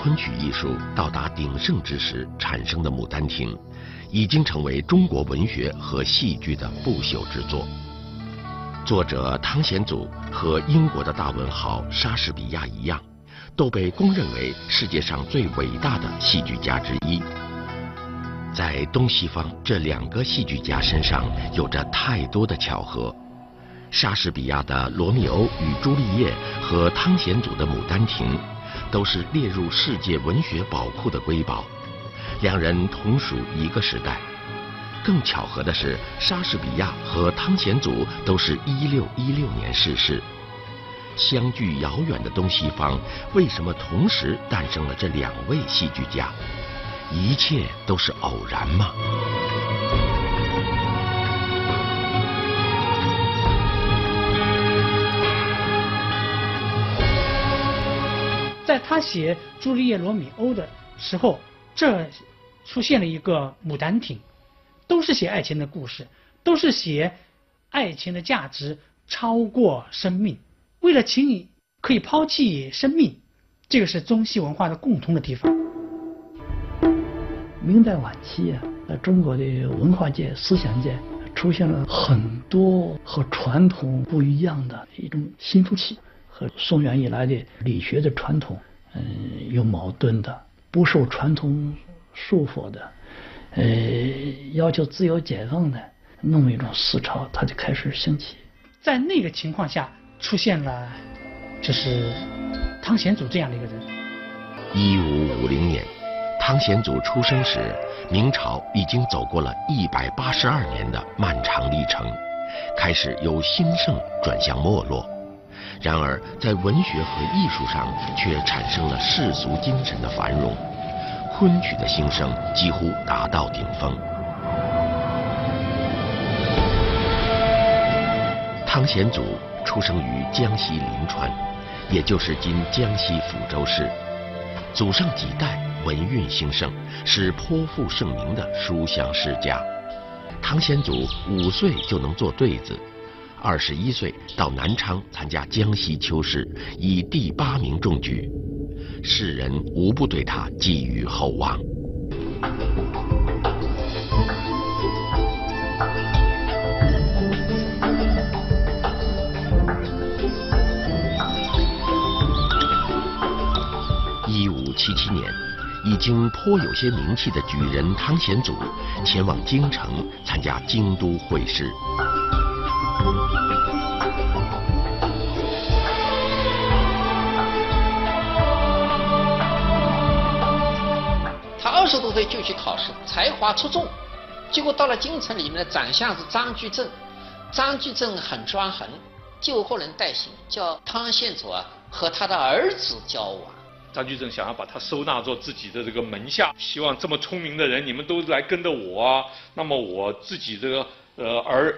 昆曲艺术到达鼎盛之时产生的《牡丹亭》，已经成为中国文学和戏剧的不朽之作。作者汤显祖和英国的大文豪莎士比亚一样，都被公认为世界上最伟大的戏剧家之一。在东西方这两个戏剧家身上有着太多的巧合。莎士比亚的《罗密欧与朱丽叶》和汤显祖的《牡丹亭》，都是列入世界文学宝库的瑰宝。两人同属一个时代。更巧合的是，莎士比亚和汤显祖都是一六一六年逝世。相距遥远的东西方，为什么同时诞生了这两位戏剧家？一切都是偶然吗？他写《朱丽叶·罗密欧》的时候，这出现了一个《牡丹亭》，都是写爱情的故事，都是写爱情的价值超过生命。为了情可以抛弃生命，这个是中西文化的共同的地方。明代晚期啊，在中国的文化界、思想界出现了很多和传统不一样的一种新风气。和宋元以来的理学的传统，嗯，有矛盾的，不受传统束缚的，呃，要求自由解放的那么一种思潮，它就开始兴起。在那个情况下，出现了就是汤显祖这样的一个人。一五五零年，汤显祖出生时，明朝已经走过了一百八十二年的漫长历程，开始由兴盛转向没落。然而，在文学和艺术上却产生了世俗精神的繁荣，昆曲的兴盛几乎达到顶峰。汤显祖出生于江西临川，也就是今江西抚州市，祖上几代文运兴盛，是颇负盛名的书香世家。汤显祖五岁就能做对子。二十一岁到南昌参加江西秋试，以第八名中举，世人无不对他寄予厚望。一五七七年，已经颇有些名气的举人汤显祖前往京城参加京都会试。他二十多岁就去考试，才华出众，结果到了京城里面的长相是张居正，张居正很专横，就后人代行，叫汤显祖啊和他的儿子交往。张居正想要把他收纳做自己的这个门下，希望这么聪明的人你们都来跟着我啊，那么我自己这个呃儿。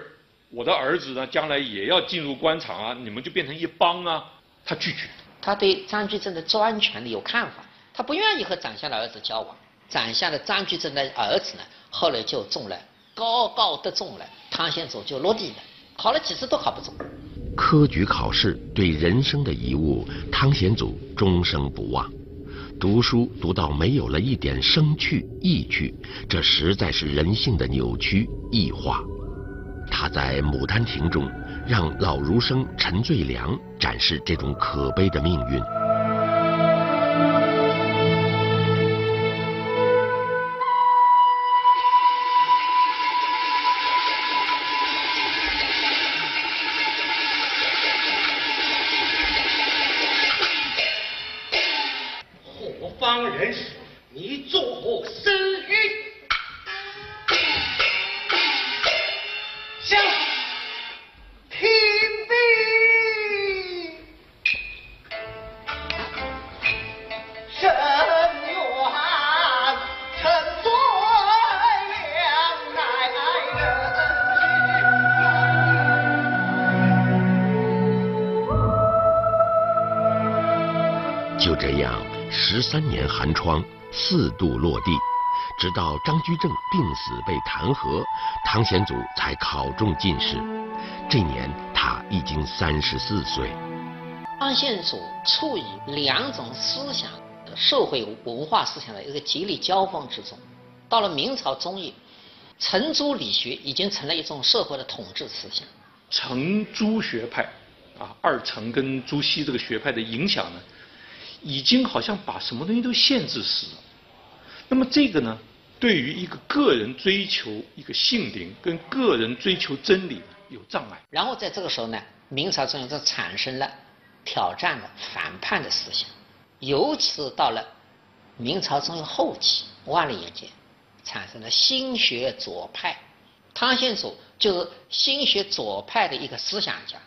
我的儿子呢，将来也要进入官场啊，你们就变成一帮啊。他拒绝。他对张居正的专权有看法，他不愿意和长相的儿子交往。长相的张居正的儿子呢，后来就中了，高高的中了，汤显祖就落地了，考了几次都考不中。科举考试对人生的遗物，汤显祖终生不忘。读书读到没有了一点生趣意趣，这实在是人性的扭曲异化。他在《牡丹亭》中，让老儒生陈最良展示这种可悲的命运。十三年寒窗，四度落地，直到张居正病死被弹劾，唐显祖才考中进士。这年他已经三十四岁。汤显祖处于两种思想社会文化思想的一个极力交锋之中。到了明朝中叶，程朱理学已经成了一种社会的统治思想。程朱学派，啊，二程跟朱熹这个学派的影响呢，已经好像把什么东西都限制死了。那么这个呢，对于一个个人追求一个性灵跟个人追求真理有障碍。然后在这个时候呢，明朝中央就产生了挑战的反叛的思想，尤其是到了明朝中央后期，万历年间。产生了新学左派，汤显祖就是新学左派的一个思想家。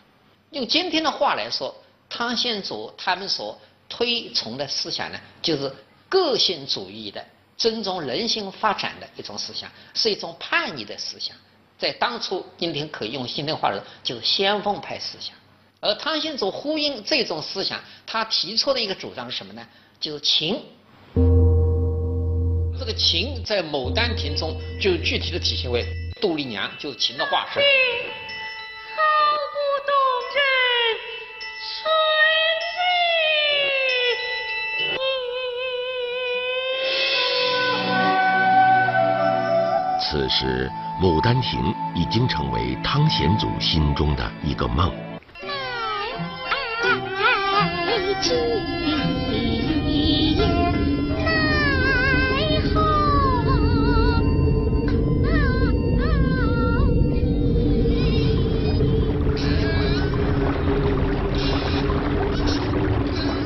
用今天的话来说，汤显祖他们所推崇的思想呢，就是个性主义的、尊重人性发展的一种思想，是一种叛逆的思想。在当初，今天可以用今天话说，就是先锋派思想。而汤显祖呼应这种思想，他提出的一个主张是什么呢？就是情。这个情在《牡丹亭》中就具体的体现为杜丽娘就是情的化身。此时，《牡丹亭》已经成为汤显祖心中的一个梦。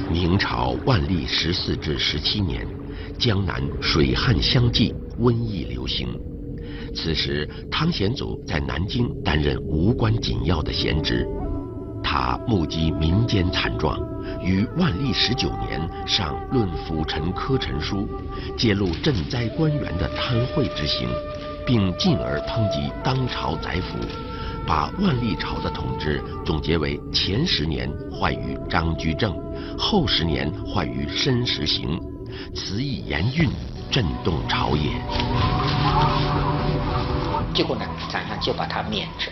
明朝万历十四至十七年，江南水旱相继，瘟疫流行。此时，汤显祖在南京担任无关紧要的闲职。他目击民间惨状，于万历十九年上《论辅臣科陈书》，揭露赈灾官员的贪贿之行，并进而抨击当朝宰辅。把万历朝的统治总结为前十年坏于张居正，后十年坏于申时行，词意严峻，震动朝野。结果呢，宰相就把他免职，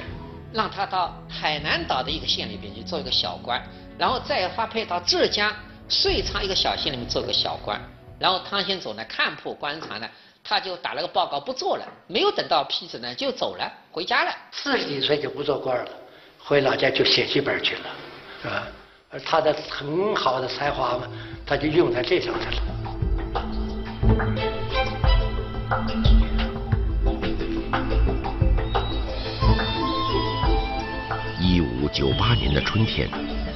让他到海南岛的一个县里边去做一个小官，然后再发配到浙江遂昌一个小县里面做个小官。然后汤显祖呢，看破官场呢。他就打了个报告不做了，没有等到批准呢就走了，回家了。四十几岁就不做官了，回老家就写剧本去了，是吧？而他的很好的才华嘛，他就用在这上头了。一五九八年的春天，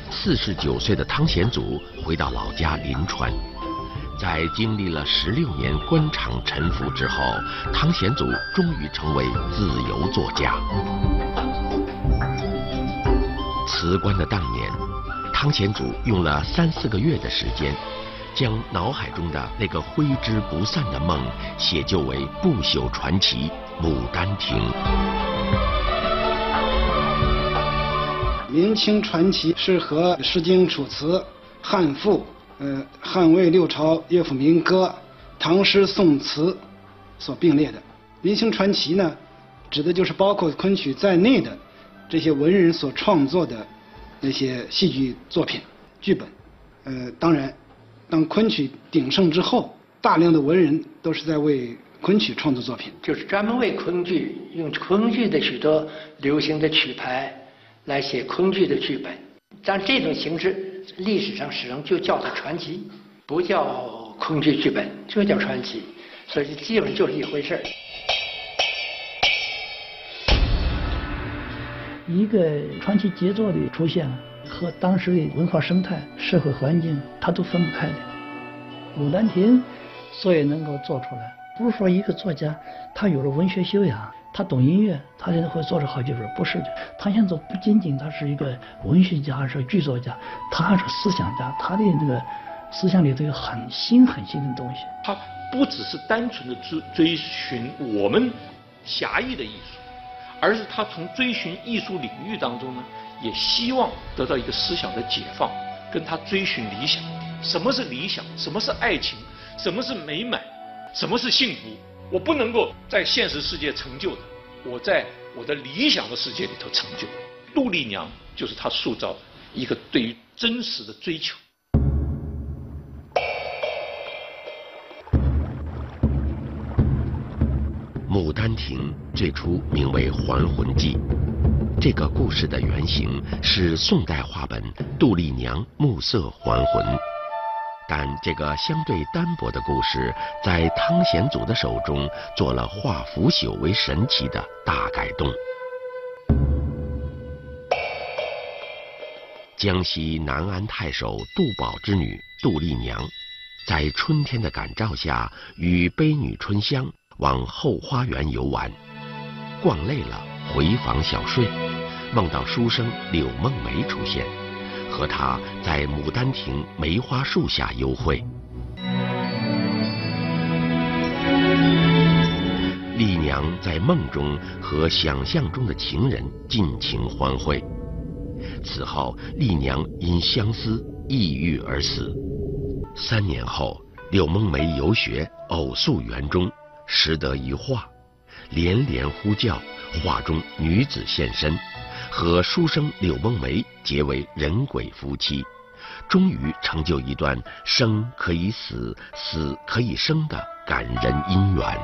四十九岁的汤显祖回到老家临川。在经历了十六年官场沉浮之后，汤显祖终于成为自由作家。辞官的当年，汤显祖用了三四个月的时间，将脑海中的那个挥之不散的梦写就为不朽传奇《牡丹亭》。明清传奇是和《诗经》《楚辞》《汉赋》。呃，汉魏六朝乐府民歌、唐诗宋词所并列的明清传奇呢，指的就是包括昆曲在内的这些文人所创作的那些戏剧作品、剧本。呃，当然，当昆曲鼎盛之后，大量的文人都是在为昆曲创作作品，就是专门为昆剧用昆剧的许多流行的曲牌来写昆剧的剧本。但这种形式。历史上始终就叫它传奇，不叫昆剧剧本，就叫传奇，所以基本就是一回事儿。一个传奇杰作的出现，和当时的文化生态、社会环境，它都分不开的。《牡丹亭》所以能够做出来，不是说一个作家他有了文学修养。他懂音乐，他现在会做出好剧本，不是的。汤显祖不仅仅他是一个文学家，还是剧作家，他还是思想家。他的这个思想里头有很新很新的东西。他不只是单纯的追追寻我们狭义的艺术，而是他从追寻艺术领域当中呢，也希望得到一个思想的解放跟他追寻理想。什么是理想？什么是爱情？什么是美满？什么是幸福？我不能够在现实世界成就的我在我的理想的世界里头成就。杜丽娘就是他塑造的一个对于真实的追求牡丹亭这出名为还魂记。这个故事的原型是宋代话本《杜丽娘暮色还魂》，但这个相对单薄的故事，在汤显祖的手中做了化腐朽为神奇的大改动。江西南安太守杜宝之女杜丽娘，在春天的感召下，与悲女春香往后花园游玩，逛累了回房小睡，梦到书生柳梦梅出现，和她在牡丹亭梅花树下幽会。丽娘在梦中和想象中的情人尽情欢会。此后，丽娘因相思抑郁而死。三年后，柳梦梅游学，偶宿园中，识得一画，连连呼叫，画中女子现身，和书生柳梦梅结为人鬼夫妻，终于成就一段生可以死，死可以生的感人姻缘。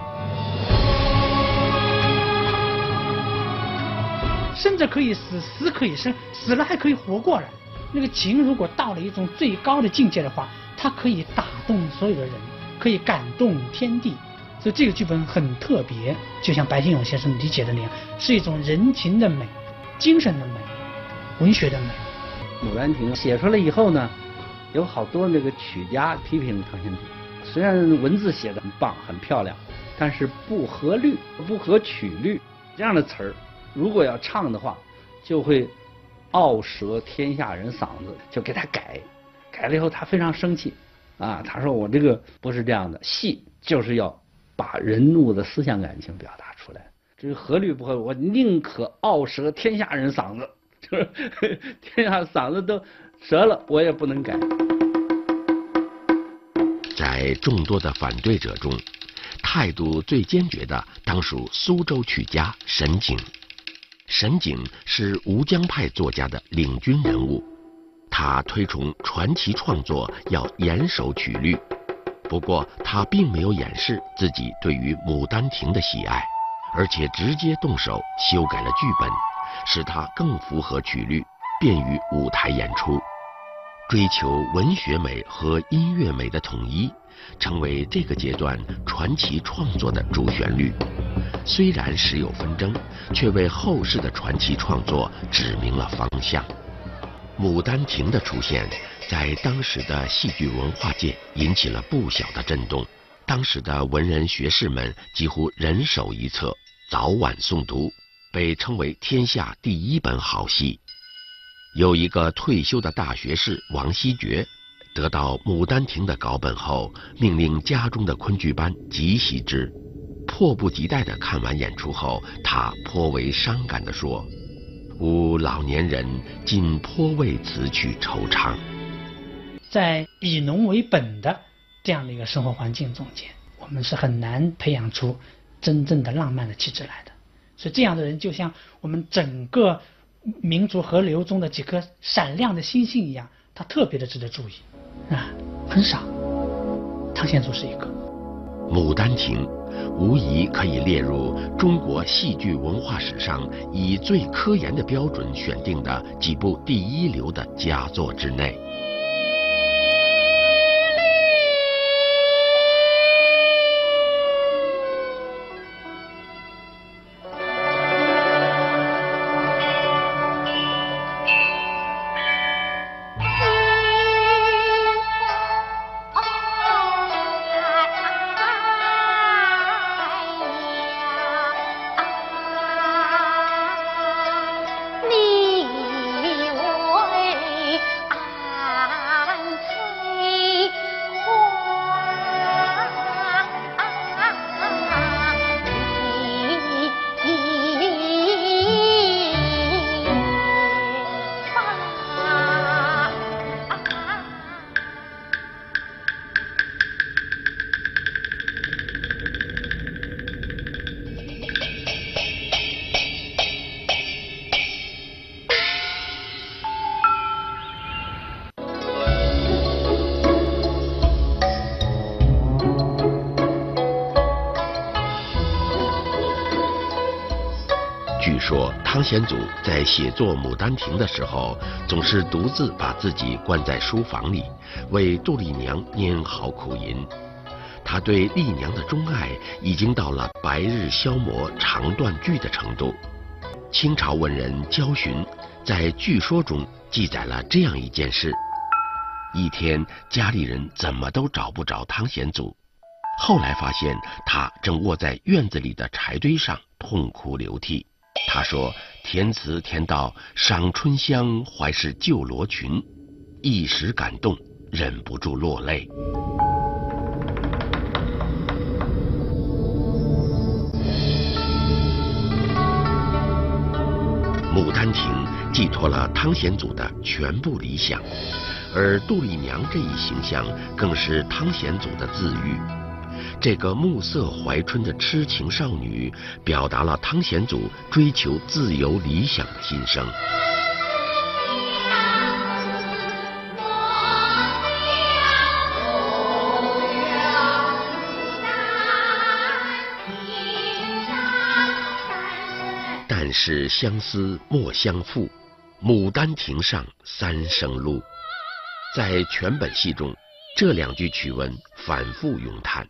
生着可以死，死可以生，死了还可以活过来。那个情如果到了一种最高的境界的话，它可以打动所有的人，可以感动天地。所以这个剧本很特别，就像白先勇先生理解的那样，是一种人情的美、精神的美、文学的美。《牡丹亭》写出来以后呢，有好多那个曲家批评汤显祖，虽然文字写的很棒、很漂亮，但是不合律、不合曲律，这样的词儿。如果要唱的话，就会傲舌天下人嗓子，就给他改，改了以后他非常生气，啊，他说我这个不是这样的，戏就是要把人物的思想感情表达出来，这是合律不合，我宁可傲舌天下人嗓子，就是 天下嗓子都折了，我也不能改。在众多的反对者中，态度最坚决的当属苏州曲家沈璟。沈璟是吴江派作家的领军人物，他推崇传奇创作要严守曲律，不过他并没有掩饰自己对于《牡丹亭》的喜爱，而且直接动手修改了剧本，使它更符合曲律，便于舞台演出。追求文学美和音乐美的统一。成为这个阶段传奇创作的主旋律。虽然时有纷争，却为后世的传奇创作指明了方向。《牡丹亭》的出现，在当时的戏剧文化界引起了不小的震动。当时的文人学士们几乎人手一册，早晚诵读，被称为天下第一本好戏。有一个退休的大学士王希爵。得到《牡丹亭》的稿本后，命令家中的昆剧班急习之。迫不及待地看完演出后，他颇为伤感地说：“吾老年人竟颇为此曲惆怅。”在以农为本的这样的一个生活环境中间，我们是很难培养出真正的浪漫的气质来的。所以，这样的人就像我们整个民族河流中的几颗闪亮的星星一样，他特别的值得注意。啊，很少。汤显祖是一个《牡丹亭》，无疑可以列入中国戏剧文化史上以最科研的标准选定的几部第一流的佳作之内。说，汤显祖在写作《牡丹亭》的时候，总是独自把自己关在书房里，为杜丽娘拈好苦吟。他对丽娘的钟爱已经到了白日消磨肠断句的程度。清朝文人焦循在据说中记载了这样一件事：一天，家里人怎么都找不着汤显祖，后来发现他正卧在院子里的柴堆上痛哭流涕。他说：“填词填到赏春香怀是旧罗裙，一时感动，忍不住落泪。”《牡丹亭》寄托了汤显祖的全部理想，而杜丽娘这一形象更是汤显祖的自喻。这个暮色怀春的痴情少女，表达了汤显祖追求自由理想的心声。但是相思莫相负，牡丹亭上三生路。在全本戏中，这两句曲文反复咏叹。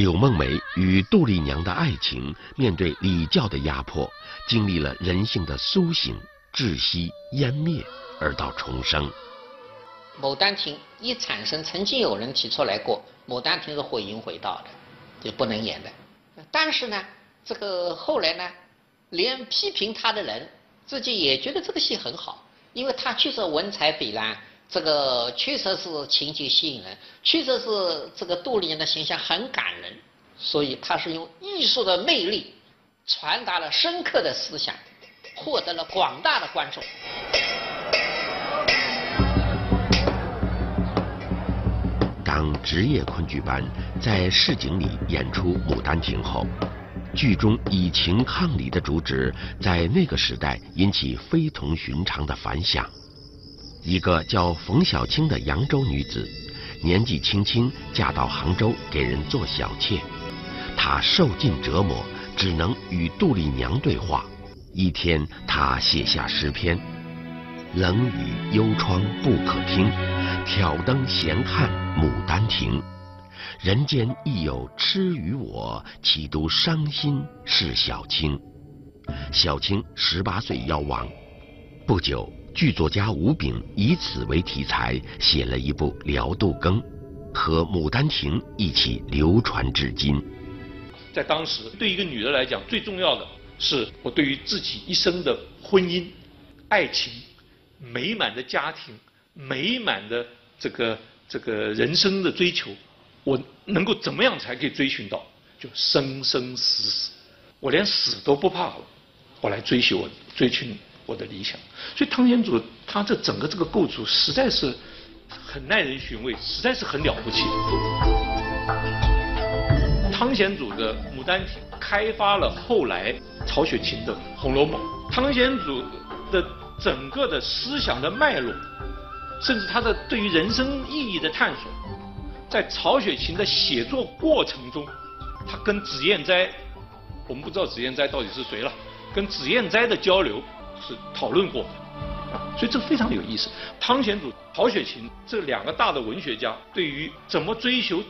柳梦梅与杜丽娘的爱情，面对礼教的压迫，经历了人性的苏醒、窒息、湮灭，而到重生。《牡丹亭》一产生，曾经有人提出来过，《牡丹亭》是毁淫毁道的，就不能演的。但是呢，这个后来呢，连批评他的人自己也觉得这个戏很好，因为他确实文采斐然。这个确实是情节吸引人，确实是这个杜丽娘的形象很感人，所以他是用艺术的魅力传达了深刻的思想，获得了广大的观众。当职业昆剧班在市井里演出《牡丹亭》后，剧中以情抗礼的主旨在那个时代引起非同寻常的反响。一个叫冯小青的扬州女子，年纪轻轻嫁到杭州给人做小妾，她受尽折磨，只能与杜丽娘对话。一天，她写下诗篇：“冷雨幽窗不可听，挑灯闲看牡丹亭。人间亦有痴与我，岂独伤心是小青。”小青十八岁夭亡，不久。剧作家吴炳以此为题材写了一部《辽杜更》，和《牡丹亭》一起流传至今。在当时，对一个女的来讲，最重要的是我对于自己一生的婚姻、爱情、美满的家庭、美满的这个这个人生的追求，我能够怎么样才可以追寻到？就生生死死，我连死都不怕了，我来追求我追求你。我的理想，所以汤显祖他这整个这个构筑实在是很耐人寻味，实在是很了不起。汤显祖的《牡丹亭》开发了后来曹雪芹的《红楼梦》，汤显祖的整个的思想的脉络，甚至他的对于人生意义的探索，在曹雪芹的写作过程中，他跟脂砚斋，我们不知道脂砚斋到底是谁了，跟脂砚斋的交流。是讨论过，啊，所以这非常有意思。汤显祖、曹雪芹这两个大的文学家，对于怎么追求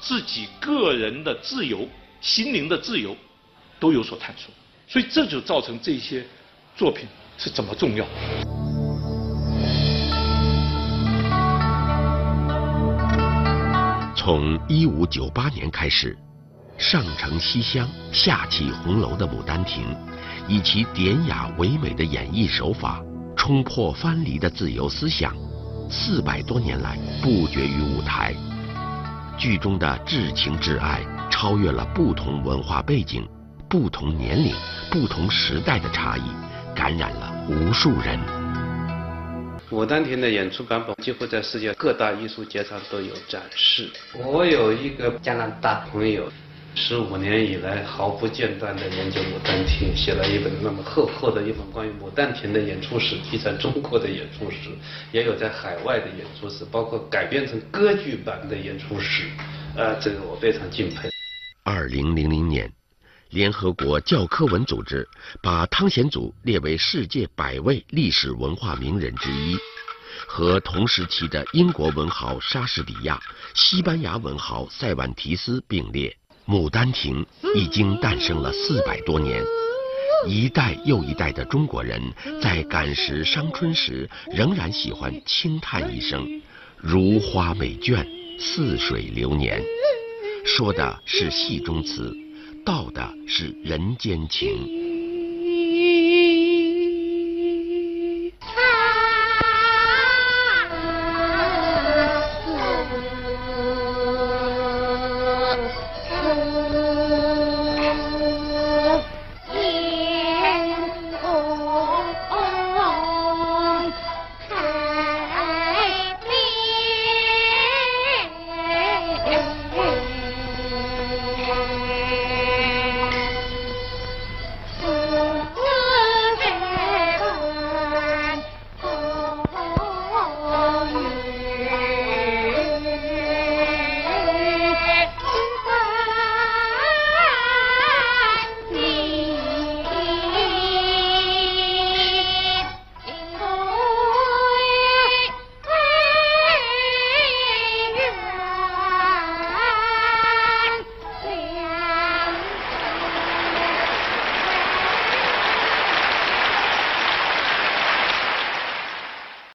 自己个人的自由、心灵的自由，都有所探索。所以这就造成这些作品是怎么重要。从一五九八年开始，上承西厢，下启红楼的《牡丹亭》。以其典雅唯美的演绎手法，冲破藩篱的自由思想，四百多年来不绝于舞台。剧中的至情至爱，超越了不同文化背景、不同年龄、不同时代的差异，感染了无数人。《牡丹亭》的演出版本几乎在世界各大艺术节上都有展示。我有一个加拿大朋友。十五年以来毫不间断地研究《牡丹亭》，写了一本那么厚厚的一本关于《牡丹亭》的演出史，记载中国的演出史，也有在海外的演出史，包括改编成歌剧版的演出史。呃，这个我非常敬佩。二零零零年，联合国教科文组织把汤显祖列为世界百位历史文化名人之一，和同时期的英国文豪莎士比亚、西班牙文豪塞万提斯并列。《牡丹亭》已经诞生了四百多年，一代又一代的中国人在感时伤春时，仍然喜欢轻叹一声“如花美眷，似水流年”，说的是戏中词，道的是人间情。